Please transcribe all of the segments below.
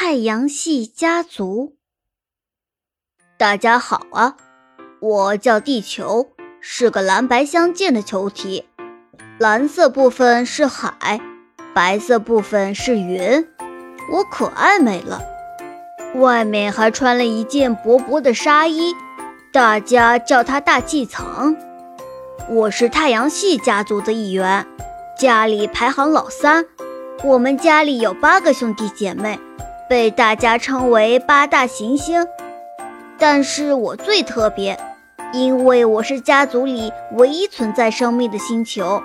太阳系家族。大家好啊，我叫地球，是个蓝白相间的球体，蓝色部分是海，白色部分是云。我可爱美了，外面还穿了一件薄薄的纱衣，大家叫它大气层。我是太阳系家族的一员，家里排行老三。我们家里有八个兄弟姐妹，被大家称为八大行星。但是我最特别，因为我是家族里唯一存在生命的星球。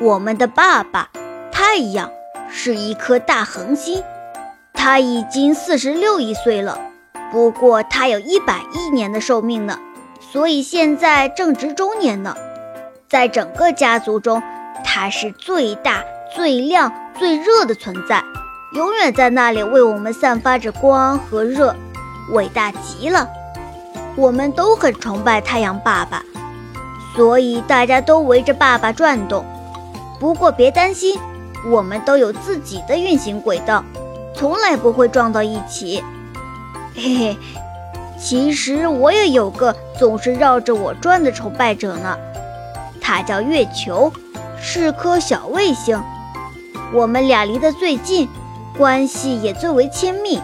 我们的爸爸太阳是一颗大恒星，他已经四十六亿岁了，不过他有一百亿年的寿命呢。所以现在正值中年呢，在整个家族中，它是最大、最亮、最热的存在，永远在那里为我们散发着光和热，伟大极了。我们都很崇拜太阳爸爸，所以大家都围着爸爸转动。不过别担心，我们都有自己的运行轨道，从来不会撞到一起。嘿嘿。其实我也有个总是绕着我转的崇拜者呢，他叫月球，是颗小卫星。我们俩离得最近，关系也最为亲密。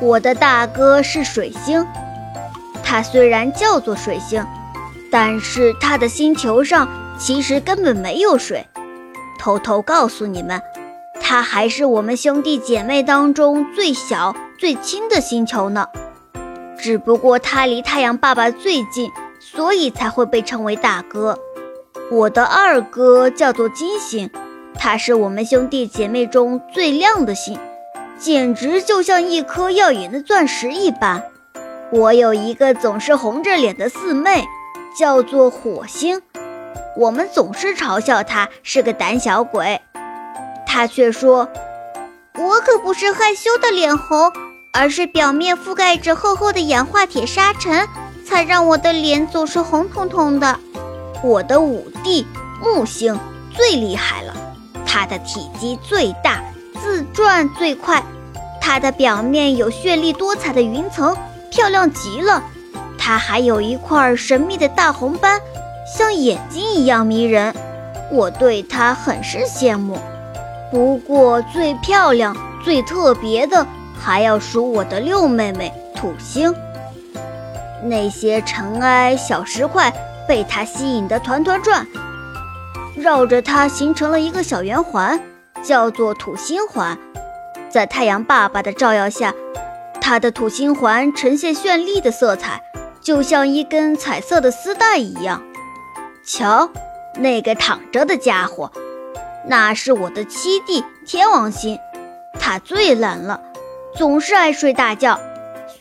我的大哥是水星，他虽然叫做水星，但是他的星球上其实根本没有水。偷偷告诉你们，他还是我们兄弟姐妹当中最小最轻的星球呢。只不过他离太阳爸爸最近，所以才会被称为大哥。我的二哥叫做金星，他是我们兄弟姐妹中最亮的星，简直就像一颗耀眼的钻石一般。我有一个总是红着脸的四妹，叫做火星，我们总是嘲笑她是个胆小鬼，她却说：“我可不是害羞的脸红。”而是表面覆盖着厚厚的氧化铁沙尘，才让我的脸总是红彤彤的。我的五弟木星最厉害了，它的体积最大，自转最快，它的表面有绚丽多彩的云层，漂亮极了。它还有一块神秘的大红斑，像眼睛一样迷人。我对它很是羡慕。不过最漂亮、最特别的。还要数我的六妹妹土星，那些尘埃小石块被它吸引得团团转，绕着它形成了一个小圆环，叫做土星环。在太阳爸爸的照耀下，它的土星环呈现绚丽的色彩，就像一根彩色的丝带一样。瞧，那个躺着的家伙，那是我的七弟天王星，他最懒了。总是爱睡大觉，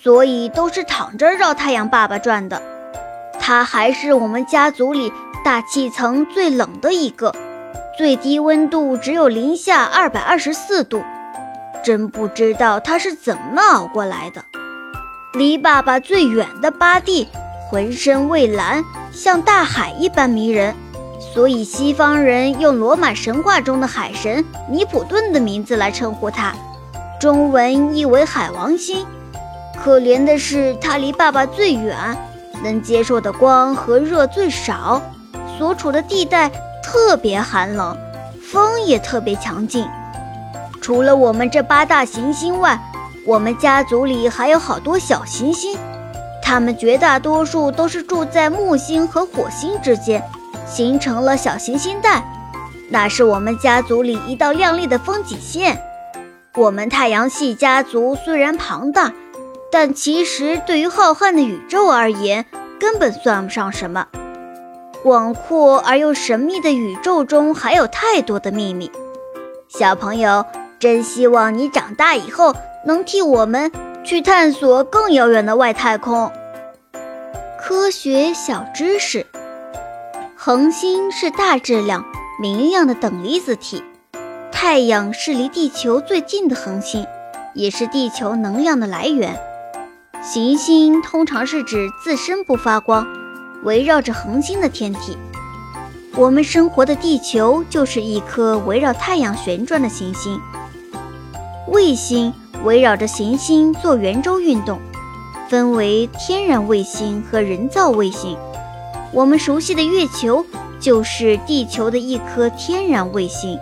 所以都是躺着绕太阳爸爸转的。他还是我们家族里大气层最冷的一个，最低温度只有零下二百二十四度。真不知道他是怎么熬过来的。离爸爸最远的巴蒂，浑身蔚蓝，像大海一般迷人，所以西方人用罗马神话中的海神尼普顿的名字来称呼他。中文译为海王星，可怜的是，它离爸爸最远，能接受的光和热最少，所处的地带特别寒冷，风也特别强劲。除了我们这八大行星外，我们家族里还有好多小行星，它们绝大多数都是住在木星和火星之间，形成了小行星带，那是我们家族里一道亮丽的风景线。我们太阳系家族虽然庞大，但其实对于浩瀚的宇宙而言，根本算不上什么。广阔而又神秘的宇宙中，还有太多的秘密。小朋友，真希望你长大以后能替我们去探索更遥远的外太空。科学小知识：恒星是大质量、明亮的等离子体。太阳是离地球最近的恒星，也是地球能量的来源。行星通常是指自身不发光，围绕着恒星的天体。我们生活的地球就是一颗围绕太阳旋转的行星。卫星围绕着行星做圆周运动，分为天然卫星和人造卫星。我们熟悉的月球就是地球的一颗天然卫星。